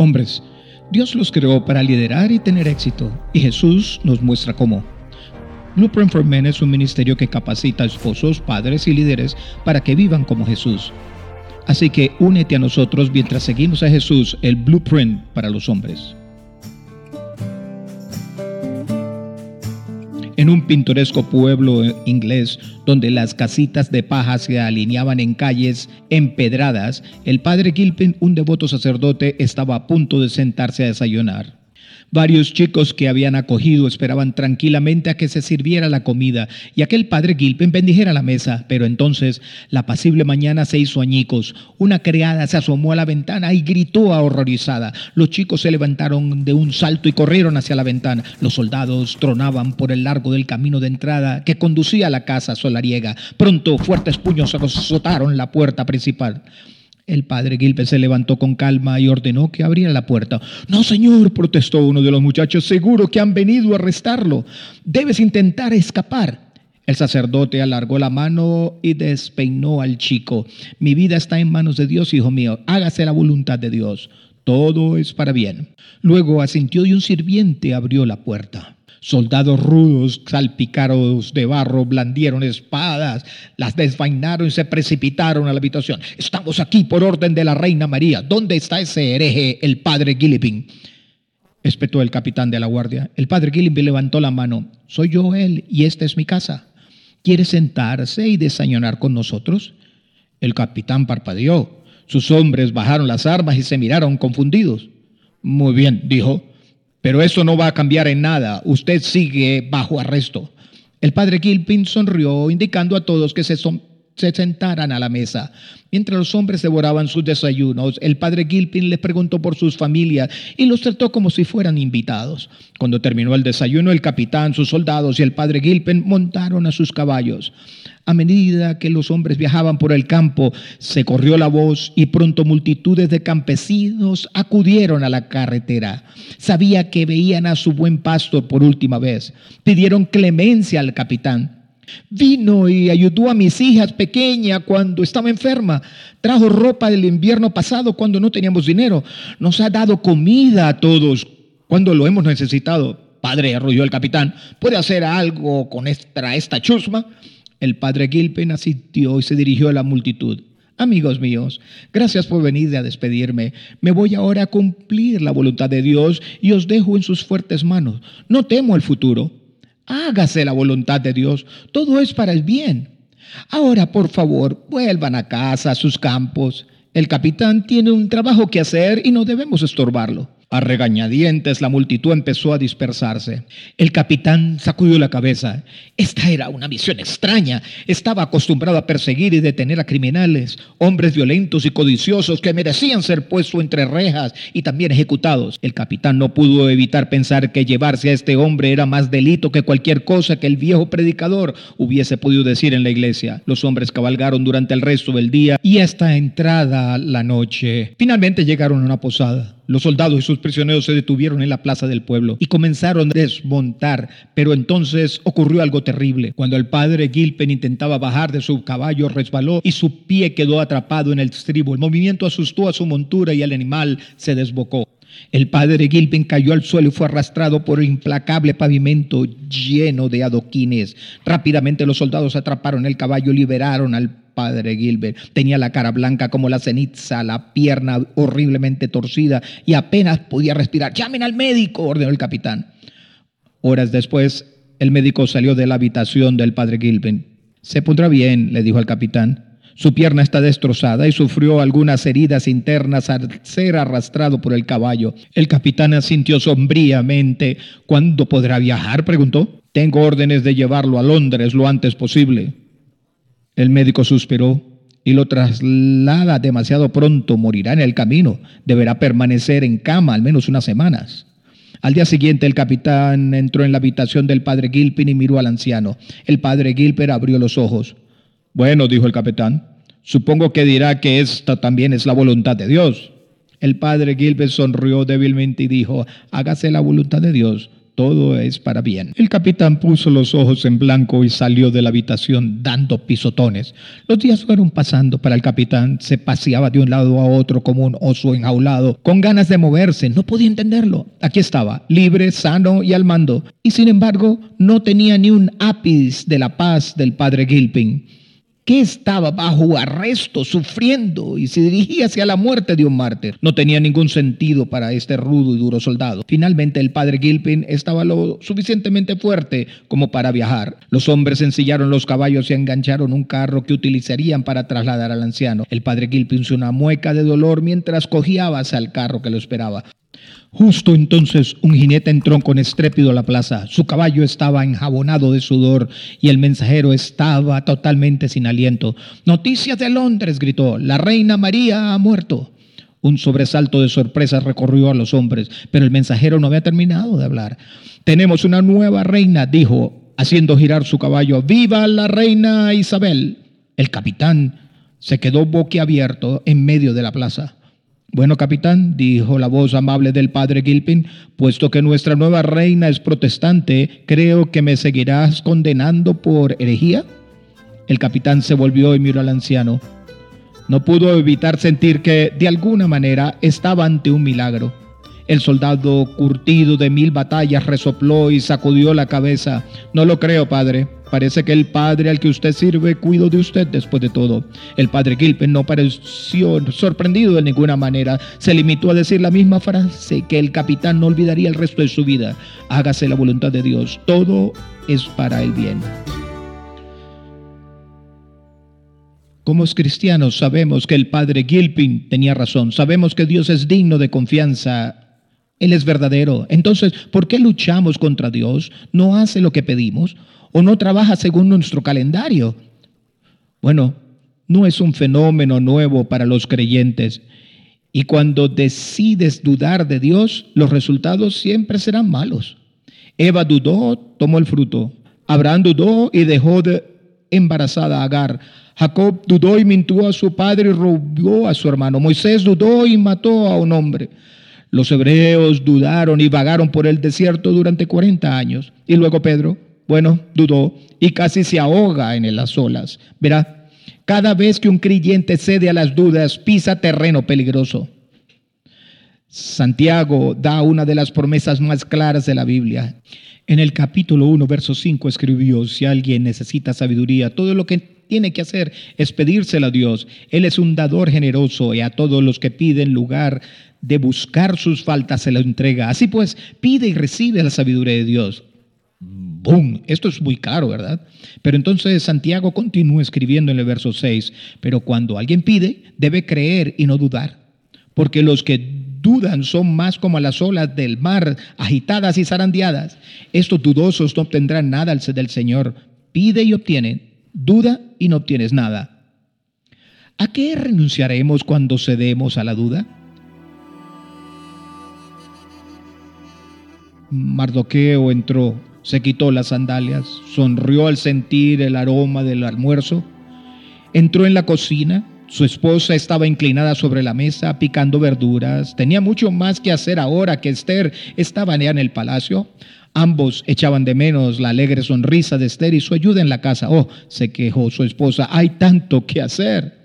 Hombres, Dios los creó para liderar y tener éxito, y Jesús nos muestra cómo. Blueprint for Men es un ministerio que capacita a esposos, padres y líderes para que vivan como Jesús. Así que únete a nosotros mientras seguimos a Jesús, el Blueprint para los hombres. En un pintoresco pueblo inglés donde las casitas de paja se alineaban en calles empedradas, el padre Gilpin, un devoto sacerdote, estaba a punto de sentarse a desayunar. Varios chicos que habían acogido esperaban tranquilamente a que se sirviera la comida y aquel padre Gilpin bendijera la mesa, pero entonces la pasible mañana se hizo añicos. Una criada se asomó a la ventana y gritó horrorizada. Los chicos se levantaron de un salto y corrieron hacia la ventana. Los soldados tronaban por el largo del camino de entrada que conducía a la casa solariega. Pronto fuertes puños azotaron la puerta principal. El padre Gilpin se levantó con calma y ordenó que abriera la puerta. No, señor, protestó uno de los muchachos, seguro que han venido a arrestarlo. Debes intentar escapar. El sacerdote alargó la mano y despeinó al chico. Mi vida está en manos de Dios, hijo mío. Hágase la voluntad de Dios. Todo es para bien. Luego asintió y un sirviente abrió la puerta. Soldados rudos, salpicados de barro, blandieron espadas, las desvainaron y se precipitaron a la habitación. Estamos aquí por orden de la reina María. ¿Dónde está ese hereje, el padre Gillipin? espetó el capitán de la guardia. El padre Gillipin levantó la mano. Soy yo él y esta es mi casa. ¿Quiere sentarse y desayunar con nosotros? El capitán parpadeó. Sus hombres bajaron las armas y se miraron confundidos. Muy bien, dijo. Pero eso no va a cambiar en nada. Usted sigue bajo arresto. El padre Gilpin sonrió, indicando a todos que se, se sentaran a la mesa. Mientras los hombres devoraban sus desayunos, el padre Gilpin les preguntó por sus familias y los trató como si fueran invitados. Cuando terminó el desayuno, el capitán, sus soldados y el padre Gilpin montaron a sus caballos. A medida que los hombres viajaban por el campo, se corrió la voz y pronto multitudes de campesinos acudieron a la carretera. Sabía que veían a su buen pastor por última vez. Pidieron clemencia al capitán. Vino y ayudó a mis hijas pequeñas cuando estaba enferma. Trajo ropa del invierno pasado cuando no teníamos dinero. Nos ha dado comida a todos cuando lo hemos necesitado. Padre, arrolló el capitán, ¿puede hacer algo con esta, esta chusma? El padre Gilpin asistió y se dirigió a la multitud. Amigos míos, gracias por venir a despedirme. Me voy ahora a cumplir la voluntad de Dios y os dejo en sus fuertes manos. No temo el futuro. Hágase la voluntad de Dios. Todo es para el bien. Ahora, por favor, vuelvan a casa, a sus campos. El capitán tiene un trabajo que hacer y no debemos estorbarlo. A regañadientes la multitud empezó a dispersarse. El capitán sacudió la cabeza. Esta era una misión extraña. Estaba acostumbrado a perseguir y detener a criminales, hombres violentos y codiciosos que merecían ser puestos entre rejas y también ejecutados. El capitán no pudo evitar pensar que llevarse a este hombre era más delito que cualquier cosa que el viejo predicador hubiese podido decir en la iglesia. Los hombres cabalgaron durante el resto del día y hasta entrada la noche. Finalmente llegaron a una posada. Los soldados y sus prisioneros se detuvieron en la plaza del pueblo y comenzaron a desmontar, pero entonces ocurrió algo terrible. Cuando el padre Gilpen intentaba bajar de su caballo, resbaló y su pie quedó atrapado en el estribo. El movimiento asustó a su montura y el animal se desbocó. El padre Gilpin cayó al suelo y fue arrastrado por el implacable pavimento lleno de adoquines. Rápidamente los soldados atraparon el caballo y liberaron al padre Gilbert. Tenía la cara blanca como la ceniza, la pierna horriblemente torcida y apenas podía respirar. Llamen al médico, ordenó el capitán. Horas después, el médico salió de la habitación del padre Gilbert. Se pondrá bien, le dijo al capitán. Su pierna está destrozada y sufrió algunas heridas internas al ser arrastrado por el caballo. El capitán asintió sombríamente. ¿Cuándo podrá viajar? preguntó. Tengo órdenes de llevarlo a Londres lo antes posible. El médico suspiró y lo traslada demasiado pronto, morirá en el camino, deberá permanecer en cama al menos unas semanas. Al día siguiente el capitán entró en la habitación del padre Gilpin y miró al anciano. El padre Gilpin abrió los ojos. Bueno, dijo el capitán, supongo que dirá que esta también es la voluntad de Dios. El padre Gilpin sonrió débilmente y dijo, hágase la voluntad de Dios, todo es para bien. El capitán puso los ojos en blanco y salió de la habitación dando pisotones. Los días fueron pasando para el capitán. Se paseaba de un lado a otro como un oso enjaulado, con ganas de moverse. No podía entenderlo. Aquí estaba, libre, sano y al mando. Y sin embargo, no tenía ni un ápice de la paz del padre Gilpin que estaba bajo arresto, sufriendo y se dirigía hacia la muerte de un mártir. No tenía ningún sentido para este rudo y duro soldado. Finalmente el padre Gilpin estaba lo suficientemente fuerte como para viajar. Los hombres ensillaron los caballos y engancharon un carro que utilizarían para trasladar al anciano. El padre Gilpin hizo una mueca de dolor mientras cogía hacia el carro que lo esperaba. Justo entonces un jinete entró con estrépito a la plaza. Su caballo estaba enjabonado de sudor y el mensajero estaba totalmente sin aliento. Noticias de Londres, gritó. La reina María ha muerto. Un sobresalto de sorpresa recorrió a los hombres, pero el mensajero no había terminado de hablar. Tenemos una nueva reina, dijo, haciendo girar su caballo. ¡Viva la reina Isabel! El capitán se quedó boquiabierto en medio de la plaza. Bueno, capitán, dijo la voz amable del padre Gilpin, puesto que nuestra nueva reina es protestante, creo que me seguirás condenando por herejía. El capitán se volvió y miró al anciano. No pudo evitar sentir que, de alguna manera, estaba ante un milagro. El soldado, curtido de mil batallas, resopló y sacudió la cabeza. No lo creo, padre. Parece que el padre al que usted sirve cuidó de usted después de todo. El padre Gilpin no pareció sorprendido de ninguna manera. Se limitó a decir la misma frase que el capitán no olvidaría el resto de su vida. Hágase la voluntad de Dios. Todo es para el bien. Como cristianos sabemos que el padre Gilpin tenía razón. Sabemos que Dios es digno de confianza él es verdadero. Entonces, ¿por qué luchamos contra Dios? ¿No hace lo que pedimos? ¿O no trabaja según nuestro calendario? Bueno, no es un fenómeno nuevo para los creyentes. Y cuando decides dudar de Dios, los resultados siempre serán malos. Eva dudó, tomó el fruto. Abraham dudó y dejó de embarazada a Agar. Jacob dudó y mintió a su padre y robó a su hermano. Moisés dudó y mató a un hombre. Los hebreos dudaron y vagaron por el desierto durante 40 años. Y luego Pedro, bueno, dudó y casi se ahoga en las olas. Verá, cada vez que un creyente cede a las dudas, pisa terreno peligroso. Santiago da una de las promesas más claras de la Biblia. En el capítulo 1, verso 5 escribió, si alguien necesita sabiduría, todo lo que tiene que hacer es pedírsela a Dios. Él es un dador generoso y a todos los que piden lugar de buscar sus faltas se lo entrega. Así pues, pide y recibe la sabiduría de Dios. ¡Bum! Esto es muy claro, ¿verdad? Pero entonces Santiago continúa escribiendo en el verso 6, pero cuando alguien pide, debe creer y no dudar, porque los que dudan son más como las olas del mar, agitadas y zarandeadas. Estos dudosos no obtendrán nada del Señor. Pide y obtiene, duda y no obtienes nada. ¿A qué renunciaremos cuando cedemos a la duda? Mardoqueo entró, se quitó las sandalias, sonrió al sentir el aroma del almuerzo, entró en la cocina, su esposa estaba inclinada sobre la mesa picando verduras, tenía mucho más que hacer ahora que Esther estaba ya en el palacio. Ambos echaban de menos la alegre sonrisa de Esther y su ayuda en la casa. Oh, se quejó su esposa, hay tanto que hacer.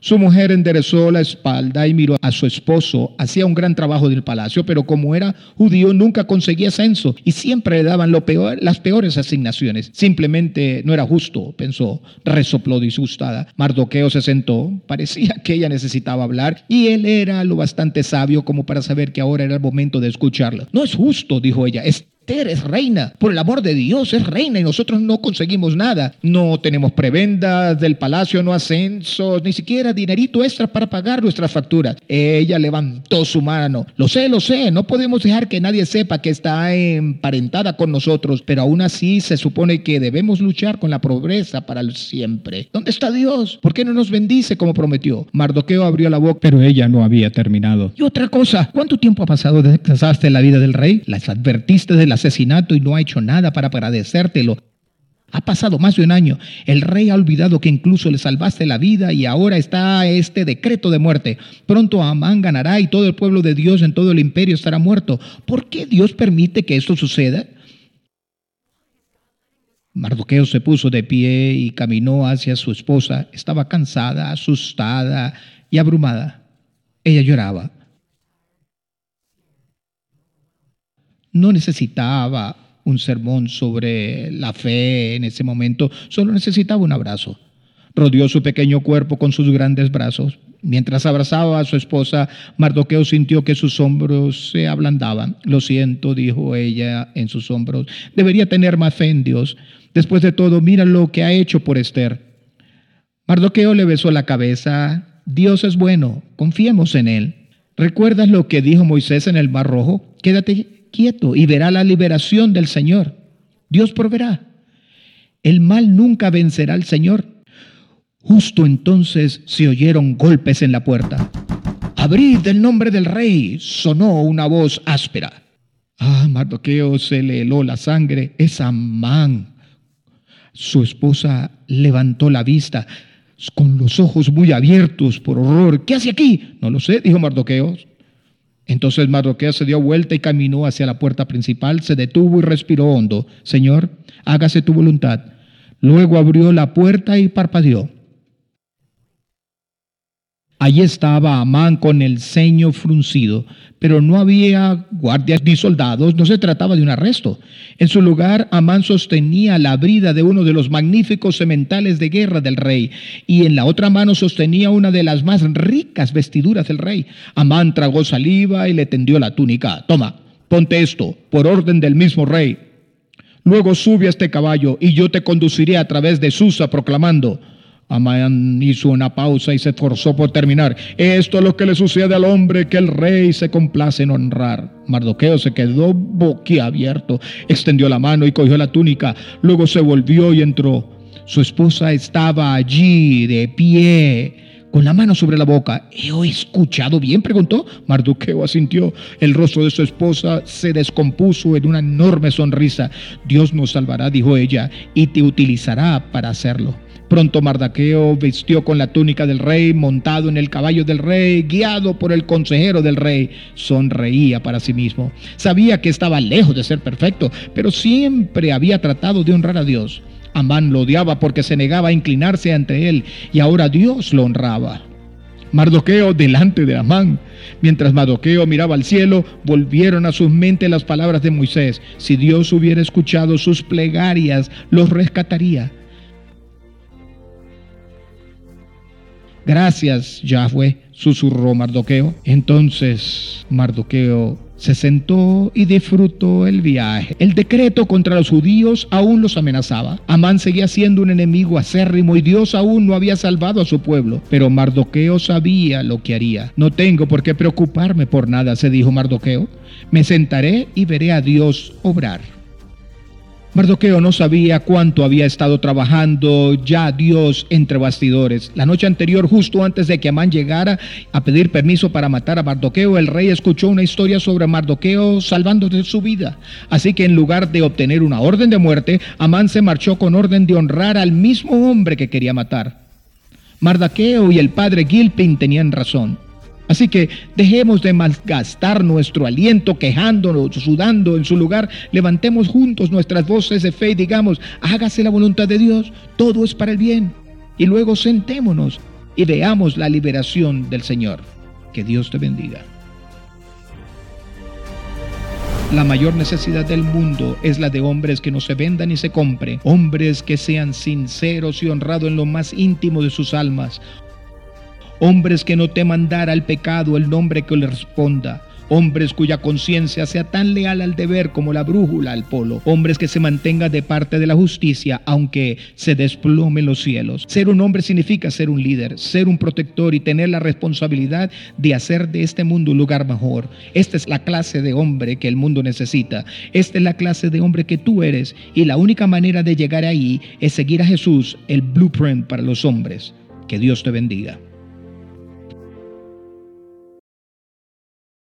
Su mujer enderezó la espalda y miró a su esposo. Hacía un gran trabajo del palacio, pero como era judío nunca conseguía censo y siempre le daban lo peor, las peores asignaciones. Simplemente no era justo, pensó. Resopló disgustada. Mardoqueo se sentó. Parecía que ella necesitaba hablar y él era lo bastante sabio como para saber que ahora era el momento de escucharla. No es justo, dijo ella. Es es reina. Por el amor de Dios, es reina y nosotros no conseguimos nada. No tenemos prebendas del palacio, no ascensos, ni siquiera dinerito extra para pagar nuestras facturas. Ella levantó su mano. Lo sé, lo sé. No podemos dejar que nadie sepa que está emparentada con nosotros, pero aún así se supone que debemos luchar con la pobreza para siempre. ¿Dónde está Dios? ¿Por qué no nos bendice como prometió? Mardoqueo abrió la boca, pero ella no había terminado. Y otra cosa, ¿cuánto tiempo ha pasado desde que casaste la vida del rey? Las advertiste de la asesinato y no ha hecho nada para agradecértelo. Ha pasado más de un año. El rey ha olvidado que incluso le salvaste la vida y ahora está este decreto de muerte. Pronto Amán ganará y todo el pueblo de Dios en todo el imperio estará muerto. ¿Por qué Dios permite que esto suceda? Mardoqueo se puso de pie y caminó hacia su esposa. Estaba cansada, asustada y abrumada. Ella lloraba. No necesitaba un sermón sobre la fe en ese momento, solo necesitaba un abrazo. Rodeó su pequeño cuerpo con sus grandes brazos. Mientras abrazaba a su esposa, Mardoqueo sintió que sus hombros se ablandaban. Lo siento, dijo ella en sus hombros. Debería tener más fe en Dios. Después de todo, mira lo que ha hecho por Esther. Mardoqueo le besó la cabeza. Dios es bueno, confiemos en Él. ¿Recuerdas lo que dijo Moisés en el Mar Rojo? Quédate quieto y verá la liberación del Señor. Dios proveerá. El mal nunca vencerá al Señor. Justo entonces se oyeron golpes en la puerta. Abrid el nombre del rey, sonó una voz áspera. Ah, Mardoqueo se le heló la sangre. Es Amán. Su esposa levantó la vista con los ojos muy abiertos por horror. ¿Qué hace aquí? No lo sé, dijo Mardoqueo. Entonces Mardoqueo se dio vuelta y caminó hacia la puerta principal, se detuvo y respiró hondo. Señor, hágase tu voluntad. Luego abrió la puerta y parpadeó. Allí estaba Amán con el ceño fruncido, pero no había guardias ni soldados, no se trataba de un arresto. En su lugar, Amán sostenía la brida de uno de los magníficos sementales de guerra del rey, y en la otra mano sostenía una de las más ricas vestiduras del rey. Amán tragó saliva y le tendió la túnica. Toma, ponte esto, por orden del mismo rey. Luego sube a este caballo, y yo te conduciré a través de Susa proclamando, Amán hizo una pausa y se esforzó por terminar. Esto es lo que le sucede al hombre que el rey se complace en honrar. Mardoqueo se quedó boquiabierto, extendió la mano y cogió la túnica. Luego se volvió y entró. Su esposa estaba allí de pie, con la mano sobre la boca. ¿He escuchado bien? preguntó. Mardoqueo asintió. El rostro de su esposa se descompuso en una enorme sonrisa. Dios nos salvará, dijo ella, y te utilizará para hacerlo. Pronto Mardaqueo vistió con la túnica del rey, montado en el caballo del rey, guiado por el consejero del rey. Sonreía para sí mismo. Sabía que estaba lejos de ser perfecto, pero siempre había tratado de honrar a Dios. Amán lo odiaba porque se negaba a inclinarse ante él y ahora Dios lo honraba. Mardoqueo delante de Amán. Mientras Mardoqueo miraba al cielo, volvieron a su mente las palabras de Moisés. Si Dios hubiera escuchado sus plegarias, los rescataría. Gracias, Yahweh, susurró Mardoqueo. Entonces Mardoqueo se sentó y disfrutó el viaje. El decreto contra los judíos aún los amenazaba. Amán seguía siendo un enemigo acérrimo y Dios aún no había salvado a su pueblo. Pero Mardoqueo sabía lo que haría. No tengo por qué preocuparme por nada, se dijo Mardoqueo. Me sentaré y veré a Dios obrar. Mardoqueo no sabía cuánto había estado trabajando ya Dios entre bastidores. La noche anterior, justo antes de que Amán llegara a pedir permiso para matar a Mardoqueo, el rey escuchó una historia sobre Mardoqueo salvándose su vida. Así que en lugar de obtener una orden de muerte, Amán se marchó con orden de honrar al mismo hombre que quería matar. Mardoqueo y el padre Gilpin tenían razón. Así que dejemos de malgastar nuestro aliento quejándonos, sudando. En su lugar, levantemos juntos nuestras voces de fe y digamos, hágase la voluntad de Dios, todo es para el bien. Y luego sentémonos y veamos la liberación del Señor. Que Dios te bendiga. La mayor necesidad del mundo es la de hombres que no se vendan ni se compren, hombres que sean sinceros y honrados en lo más íntimo de sus almas, hombres que no teman dar al pecado el nombre que le responda, hombres cuya conciencia sea tan leal al deber como la brújula al polo, hombres que se mantengan de parte de la justicia aunque se desplomen los cielos. Ser un hombre significa ser un líder, ser un protector y tener la responsabilidad de hacer de este mundo un lugar mejor. Esta es la clase de hombre que el mundo necesita. Esta es la clase de hombre que tú eres y la única manera de llegar ahí es seguir a Jesús, el blueprint para los hombres. Que Dios te bendiga.